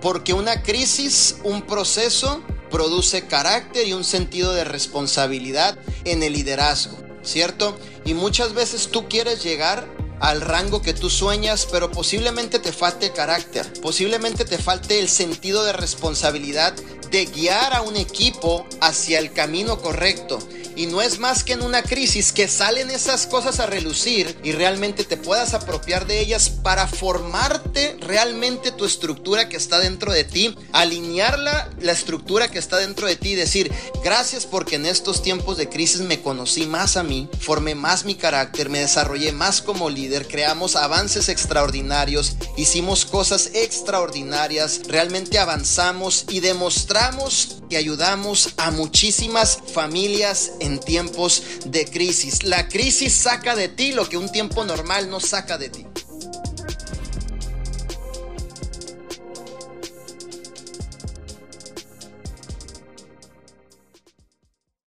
Porque una crisis, un proceso, produce carácter y un sentido de responsabilidad en el liderazgo, ¿cierto? Y muchas veces tú quieres llegar al rango que tú sueñas, pero posiblemente te falte carácter, posiblemente te falte el sentido de responsabilidad de guiar a un equipo hacia el camino correcto. Y no es más que en una crisis que salen esas cosas a relucir y realmente te puedas apropiar de ellas para formarte realmente tu estructura que está dentro de ti, alinearla la estructura que está dentro de ti y decir, gracias porque en estos tiempos de crisis me conocí más a mí, formé más mi carácter, me desarrollé más como líder, creamos avances extraordinarios, hicimos cosas extraordinarias, realmente avanzamos y demostramos que ayudamos a muchísimas familias en tiempos de crisis. La crisis saca de ti lo que un tiempo normal no saca de ti.